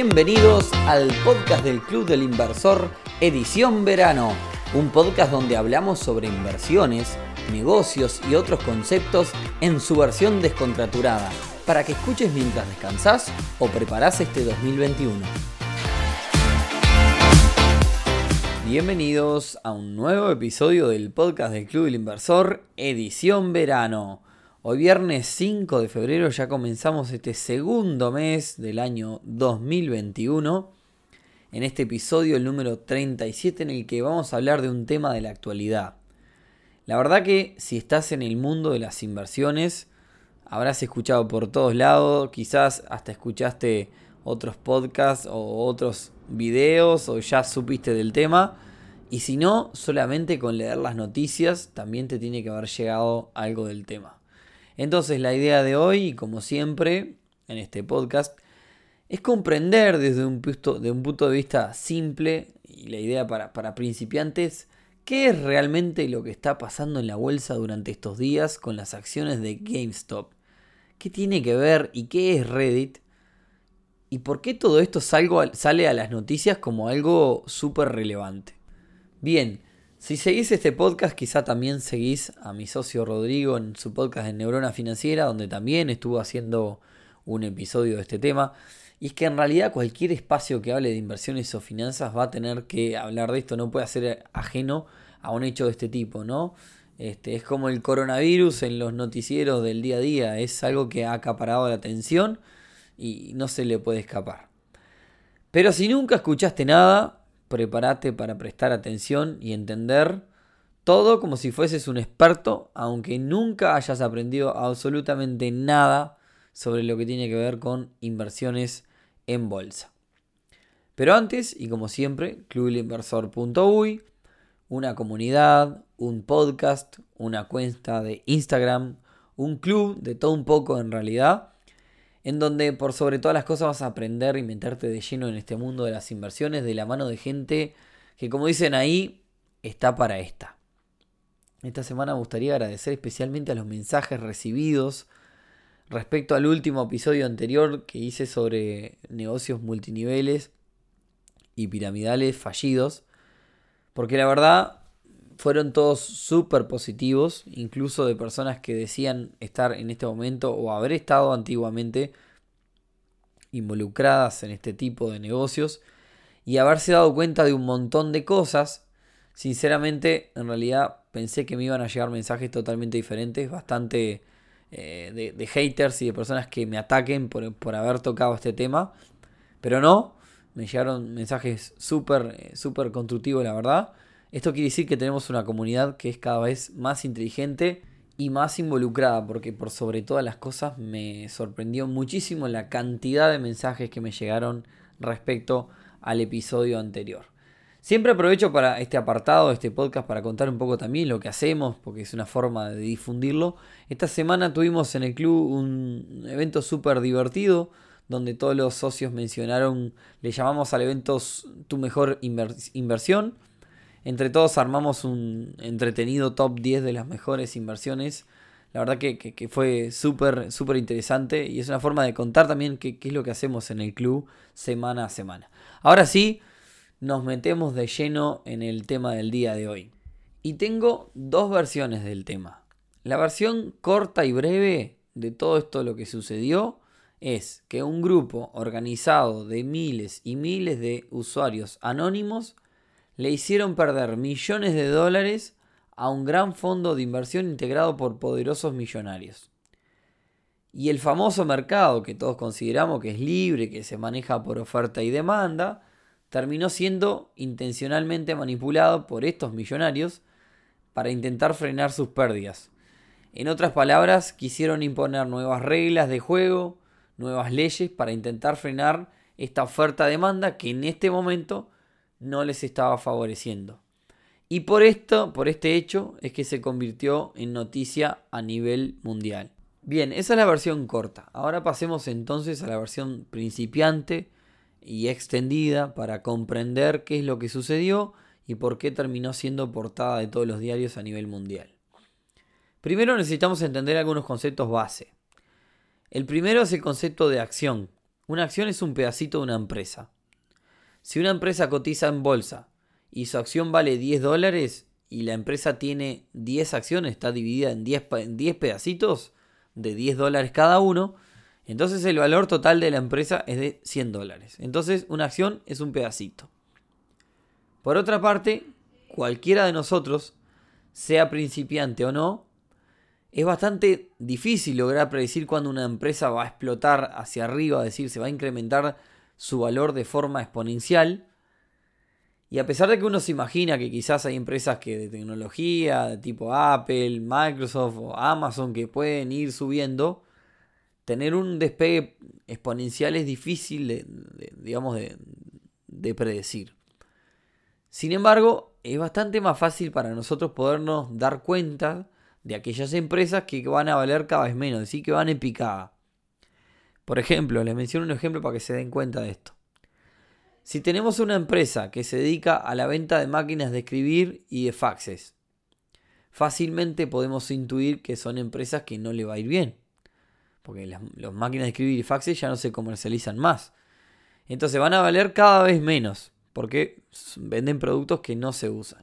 Bienvenidos al podcast del Club del Inversor, edición verano, un podcast donde hablamos sobre inversiones, negocios y otros conceptos en su versión descontraturada, para que escuches mientras descansas o preparas este 2021. Bienvenidos a un nuevo episodio del podcast del Club del Inversor, edición verano. Hoy viernes 5 de febrero ya comenzamos este segundo mes del año 2021. En este episodio, el número 37, en el que vamos a hablar de un tema de la actualidad. La verdad que si estás en el mundo de las inversiones, habrás escuchado por todos lados, quizás hasta escuchaste otros podcasts o otros videos o ya supiste del tema. Y si no, solamente con leer las noticias también te tiene que haber llegado algo del tema. Entonces la idea de hoy, como siempre, en este podcast, es comprender desde un punto, de un punto de vista simple y la idea para, para principiantes, qué es realmente lo que está pasando en la bolsa durante estos días con las acciones de GameStop. ¿Qué tiene que ver y qué es Reddit? ¿Y por qué todo esto sale a las noticias como algo súper relevante? Bien, si seguís este podcast, quizá también seguís a mi socio Rodrigo en su podcast de Neurona Financiera, donde también estuvo haciendo un episodio de este tema. Y es que en realidad cualquier espacio que hable de inversiones o finanzas va a tener que hablar de esto, no puede ser ajeno a un hecho de este tipo, ¿no? Este, es como el coronavirus en los noticieros del día a día, es algo que ha acaparado la atención y no se le puede escapar. Pero si nunca escuchaste nada, prepárate para prestar atención y entender todo como si fueses un experto, aunque nunca hayas aprendido absolutamente nada sobre lo que tiene que ver con inversiones en bolsa. Pero antes, y como siempre, clubinversor.uy, una comunidad, un podcast, una cuenta de Instagram, un club de todo un poco en realidad en donde por sobre todas las cosas vas a aprender y meterte de lleno en este mundo de las inversiones de la mano de gente que como dicen ahí, está para esta. Esta semana me gustaría agradecer especialmente a los mensajes recibidos respecto al último episodio anterior que hice sobre negocios multiniveles y piramidales fallidos. Porque la verdad fueron todos súper positivos, incluso de personas que decían estar en este momento o haber estado antiguamente involucradas en este tipo de negocios y haberse dado cuenta de un montón de cosas. Sinceramente, en realidad pensé que me iban a llegar mensajes totalmente diferentes, bastante eh, de, haters y de personas que me ataquen por, por haber tocado este tema, pero no, me llegaron mensajes súper, eh, súper constructivos, la verdad. Esto quiere decir que tenemos una comunidad que es cada vez más inteligente y más involucrada, porque por sobre todas las cosas me sorprendió muchísimo la cantidad de mensajes que me llegaron respecto al episodio anterior. Siempre aprovecho para este apartado, este podcast, para contar un poco también lo que hacemos, porque es una forma de difundirlo. Esta semana tuvimos en el club un evento súper divertido, donde todos los socios mencionaron, le llamamos al evento Tu mejor inversión, entre todos armamos un entretenido top 10 de las mejores inversiones. La verdad que, fue súper, súper interesante y es una forma de contar también qué, qué es lo que hacemos en el club semana a semana. Ahora sí, nos metemos de lleno en el tema del día de hoy. Y tengo dos versiones del tema. La versión corta y breve de todo esto lo que sucedió es que un grupo organizado de miles y miles de usuarios anónimos le hicieron perder millones de dólares a un gran fondo de inversión integrado por poderosos millonarios. Y el famoso mercado que todos consideramos que es libre, que se maneja por oferta y demanda, terminó siendo intencionalmente manipulado por estos millonarios para intentar frenar sus pérdidas. En otras palabras, quisieron imponer nuevas reglas de juego, nuevas leyes para intentar frenar esta oferta-demanda que en este momento no les estaba favoreciendo. Y por esto, por este hecho, es que se convirtió en noticia a nivel mundial. Bien, esa es la versión corta. Ahora pasemos entonces a la versión principiante y extendida para comprender qué es lo que sucedió y por qué terminó siendo portada de todos los diarios a nivel mundial. Primero necesitamos entender algunos conceptos base. El primero es el concepto de acción, una acción es un pedacito de una empresa. Si una empresa cotiza en bolsa y su acción vale 10 dólares y la empresa tiene 10 acciones, está dividida en 10, en 10 pedacitos de 10 dólares cada uno, entonces el valor total de la empresa es de 100 dólares. Entonces una acción es un pedacito. Por otra parte, cualquiera de nosotros, sea principiante o no, es bastante difícil lograr predecir cuándo una empresa va a explotar hacia arriba, es decir, se va a incrementar su valor de forma exponencial. Y a pesar de que uno se imagina que quizás hay empresas que de tecnología, de tipo Apple, Microsoft o Amazon, que pueden ir subiendo, tener un despegue exponencial es difícil de, digamos, de predecir. Sin embargo, es bastante más fácil para nosotros podernos dar cuenta de aquellas empresas que van a valer cada vez menos, es decir, que van en picada. Por ejemplo, les menciono un ejemplo para que se den cuenta de esto. Si tenemos una empresa que se dedica a la venta de máquinas de escribir y de faxes, fácilmente podemos intuir que son empresas que no le va a ir bien. Porque las, máquinas de escribir y faxes ya no se comercializan más. Entonces van a valer cada vez menos. Porque venden productos que no se usan.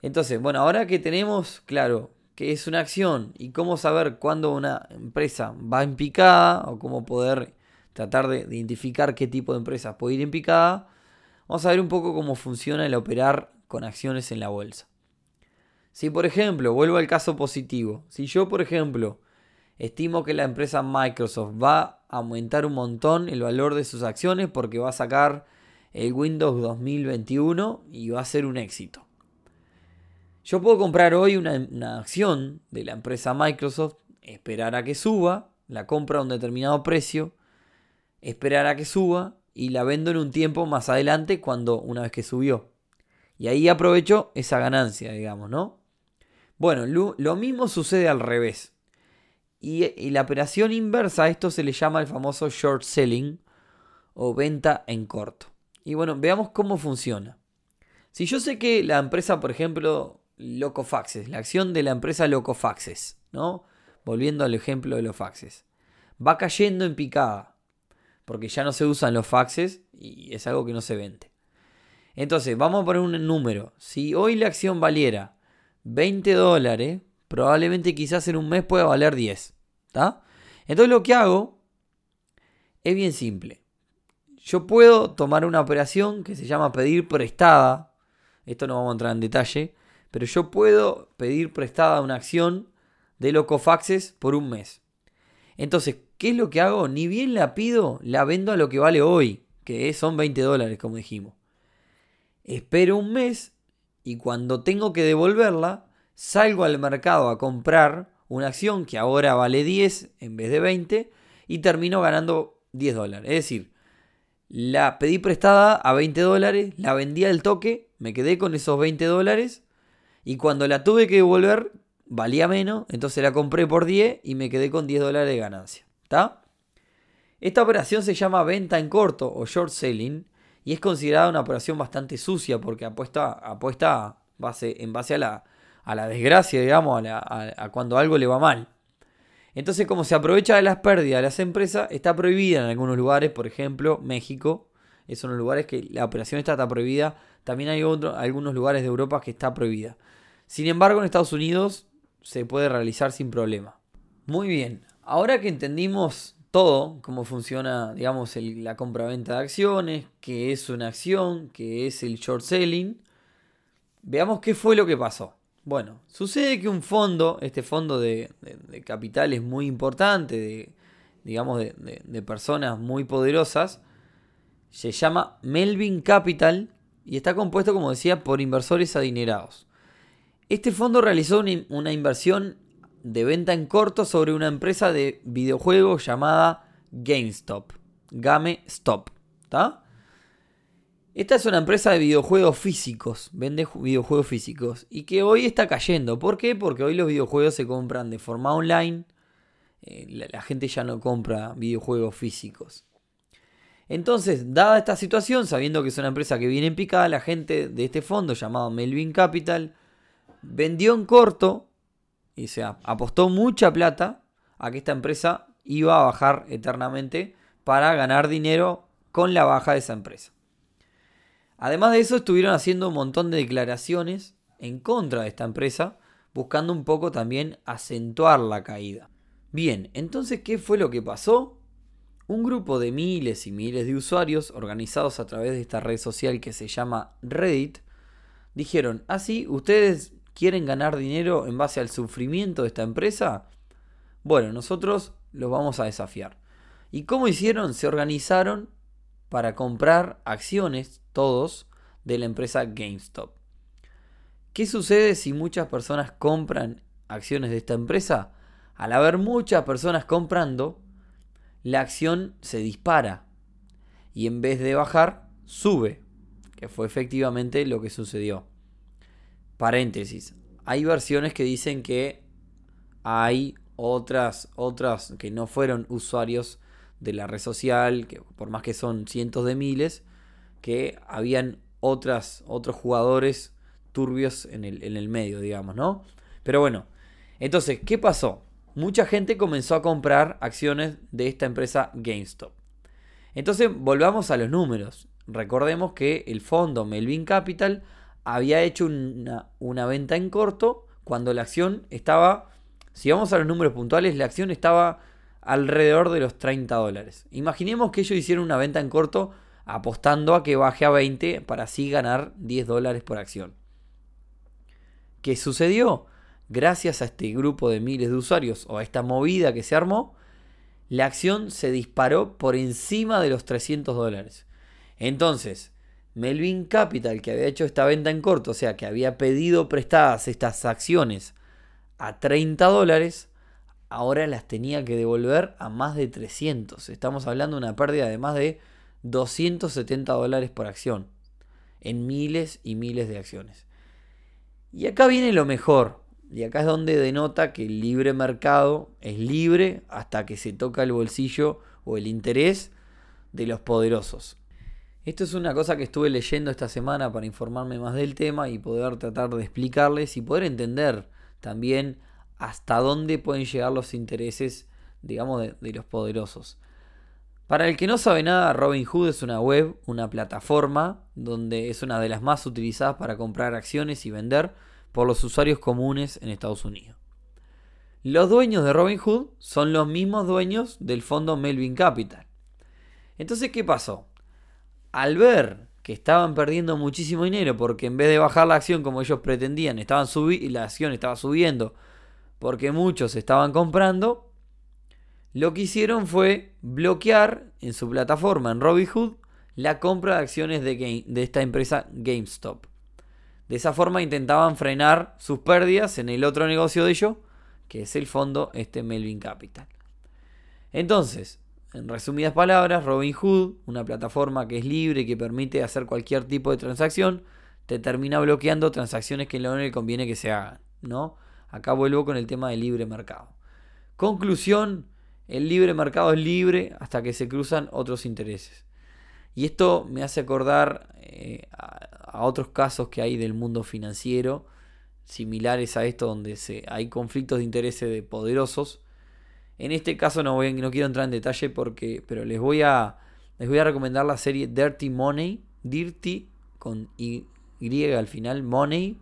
Entonces, bueno, ahora que tenemos claro es una acción y cómo saber cuándo una empresa va en picada o cómo poder tratar de identificar qué tipo de empresa puede ir en picada, vamos a ver un poco cómo funciona el operar con acciones en la bolsa. Si por ejemplo, vuelvo al caso positivo, si yo por ejemplo estimo que la empresa Microsoft va a aumentar un montón el valor de sus acciones porque va a sacar el Windows 2021 y va a ser un éxito. Yo puedo comprar hoy una, acción de la empresa Microsoft, esperar a que suba, la compro a un determinado precio, esperar a que suba y la vendo en un tiempo más adelante cuando una vez que subió. Y ahí aprovecho esa ganancia, digamos, ¿no? Bueno, lo, mismo sucede al revés. Y, y, la operación inversa, a esto se le llama el famoso short selling o venta en corto. Y bueno, veamos cómo funciona. Si yo sé que la empresa, por ejemplo, Locofaxes, la acción de la empresa Locofaxes, ¿no? Volviendo al ejemplo de los faxes. Va cayendo en picada, porque ya no se usan los faxes y es algo que no se vende. Entonces, vamos a poner un número. Si hoy la acción valiera 20 dólares, probablemente quizás en un mes pueda valer 10. ¿Está? Entonces lo que hago es bien simple. Yo puedo tomar una operación que se llama pedir prestada. Esto no vamos a entrar en detalle pero yo puedo pedir prestada una acción de Locofaxes por un mes. Entonces, ¿qué es lo que hago? Ni bien la pido, la vendo a lo que vale hoy, que son 20 dólares, como dijimos. Espero un mes y cuando tengo que devolverla, salgo al mercado a comprar una acción que ahora vale 10 en vez de 20 y termino ganando 10 dólares. Es decir, la pedí prestada a 20 dólares, la vendí al toque, me quedé con esos 20 dólares y cuando la tuve que devolver, valía menos, entonces la compré por 10 y me quedé con 10 dólares de ganancia. ¿Está? Esta operación se llama venta en corto o short selling y es considerada una operación bastante sucia porque apuesta, apuesta en base a la, a la desgracia, digamos, a, cuando algo le va mal. Entonces, como se aprovecha de las pérdidas de las empresas, está prohibida en algunos lugares, por ejemplo, México. Es uno de los lugares que la operación está, está prohibida. También hay otro, algunos lugares de Europa que está prohibida. Sin embargo, en Estados Unidos se puede realizar sin problema. Muy bien, ahora que entendimos todo, cómo funciona, digamos, la compra-venta de acciones, qué es una acción, qué es el short selling, veamos qué fue lo que pasó. Bueno, sucede que un fondo, este fondo de, capital es muy importante, de, digamos, de personas muy poderosas, se llama Melvin Capital y está compuesto, como decía, por inversores adinerados. Este fondo realizó una inversión de venta en corto sobre una empresa de videojuegos llamada GameStop. GameStop. Esta es una empresa de videojuegos físicos, vende videojuegos físicos y que hoy está cayendo. ¿Por qué? Porque hoy los videojuegos se compran de forma online. Eh, la gente ya no compra videojuegos físicos. Entonces, dada esta situación, sabiendo que es una empresa que viene en picada, la gente de este fondo llamado Melvin Capital vendió en corto y se apostó mucha plata a que esta empresa iba a bajar eternamente para ganar dinero con la baja de esa empresa. Además de eso, estuvieron haciendo un montón de declaraciones en contra de esta empresa, buscando un poco también acentuar la caída. Bien, entonces, ¿qué fue lo que pasó? Un grupo de miles y miles de usuarios organizados a través de esta red social que se llama Reddit dijeron, así, ah, ¿ustedes quieren ganar dinero en base al sufrimiento de esta empresa? Bueno, nosotros los vamos a desafiar. ¿Y cómo hicieron? Se organizaron para comprar acciones, todos, de la empresa GameStop. ¿Qué sucede si muchas personas compran acciones de esta empresa? Al haber muchas personas comprando, la acción se dispara y en vez de bajar, sube, que fue efectivamente lo que sucedió. Paréntesis, hay versiones que dicen que hay otras, otras que no fueron usuarios de la red social, que por más que son cientos de miles, que habían otras, otros jugadores turbios en el, en el medio, digamos, ¿no? Pero bueno, entonces, ¿qué pasó? Mucha gente comenzó a comprar acciones de esta empresa GameStop. Entonces, volvamos a los números. Recordemos que el fondo Melvin Capital había hecho una, venta en corto cuando la acción estaba, si vamos a los números puntuales, la acción estaba alrededor de los 30 dólares. Imaginemos que ellos hicieron una venta en corto apostando a que baje a 20 para así ganar 10 dólares por acción. ¿Qué sucedió? Gracias a este grupo de miles de usuarios o a esta movida que se armó, la acción se disparó por encima de los 300 dólares. Entonces, Melvin Capital, que había hecho esta venta en corto, o sea, que había pedido prestadas estas acciones a 30 dólares, ahora las tenía que devolver a más de 300. Estamos hablando de una pérdida de más de 270 dólares por acción en miles y miles de acciones. Y acá viene lo mejor. Y acá es donde denota que el libre mercado es libre hasta que se toca el bolsillo o el interés de los poderosos. Esto es una cosa que estuve leyendo esta semana para informarme más del tema y poder tratar de explicarles y poder entender también hasta dónde pueden llegar los intereses, digamos, de, los poderosos. Para el que no sabe nada, Robinhood es una web, una plataforma, donde es una de las más utilizadas para comprar acciones y vender por los usuarios comunes en Estados Unidos. Los dueños de Robinhood son los mismos dueños del fondo Melvin Capital. Entonces, ¿qué pasó? Al ver que estaban perdiendo muchísimo dinero porque en vez de bajar la acción como ellos pretendían, estaban y la acción estaba subiendo porque muchos estaban comprando, lo que hicieron fue bloquear en su plataforma en Robinhood la compra de acciones de, de esta empresa GameStop. De esa forma intentaban frenar sus pérdidas en el otro negocio de ellos, que es el fondo este Melvin Capital. Entonces, en resumidas palabras, Robinhood, una plataforma que es libre y que permite hacer cualquier tipo de transacción, te termina bloqueando transacciones que no le conviene que se hagan, ¿no? Acá vuelvo con el tema del libre mercado. Conclusión, el libre mercado es libre hasta que se cruzan otros intereses. Y esto me hace acordar eh, a, otros casos que hay del mundo financiero, similares a esto, donde hay conflictos de intereses de poderosos. En este caso no, voy, no quiero entrar en detalle porque, pero les voy a, les voy a recomendar la serie Dirty Money, Dirty con y al final, Money,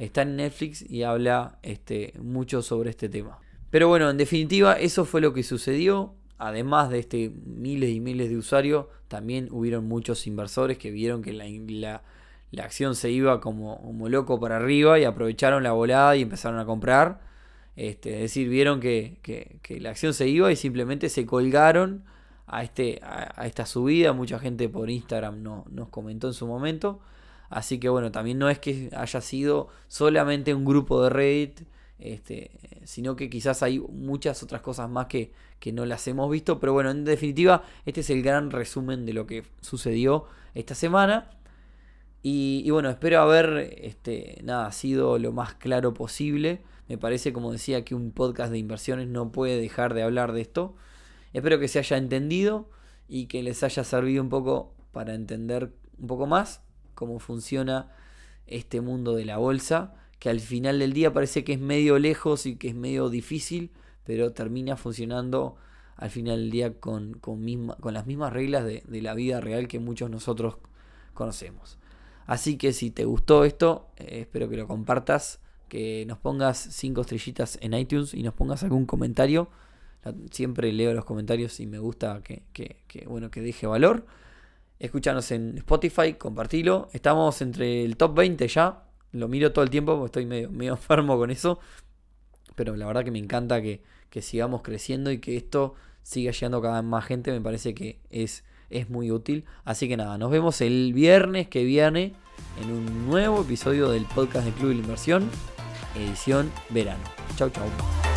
Está en Netflix y habla este, mucho sobre este tema. Pero bueno, en definitiva, eso fue lo que sucedió. Además de este miles y miles de usuarios, también hubieron muchos inversores que vieron que la, acción se iba como, como, loco para arriba y aprovecharon la volada y empezaron a comprar. Este, es decir, vieron que, la acción se iba y simplemente se colgaron a, este, a, esta subida. Mucha gente por Instagram no, nos comentó en su momento. Así que bueno, también no es que haya sido solamente un grupo de Reddit, este, sino que quizás hay muchas otras cosas más que, no las hemos visto. Pero bueno, en definitiva, este es el gran resumen de lo que sucedió esta semana. Y, bueno, espero haber este, nada, sido lo más claro posible. Me parece, como decía, que un podcast de inversiones no puede dejar de hablar de esto. Espero que se haya entendido y que les haya servido un poco para entender un poco más cómo funciona este mundo de la bolsa, que al final del día parece que es medio lejos y que es medio difícil, pero termina funcionando al final del día con, con, con las mismas reglas de, de, la vida real que muchos nosotros conocemos. Así que si te gustó esto, eh, espero que lo compartas, que nos pongas 5 estrellitas en iTunes y nos pongas algún comentario. Siempre leo los comentarios y me gusta que, que bueno, que deje valor. Escúchanos en Spotify, compartilo. Estamos entre el top 20 ya. Lo miro todo el tiempo porque estoy medio, medio enfermo con eso. Pero la verdad que me encanta que, que sigamos creciendo y que esto siga llegando cada vez más gente. Me parece que es, es muy útil. Así que nada, nos vemos el viernes que viene en un nuevo episodio del podcast de Club de la Inversión, edición verano. Chau, chau.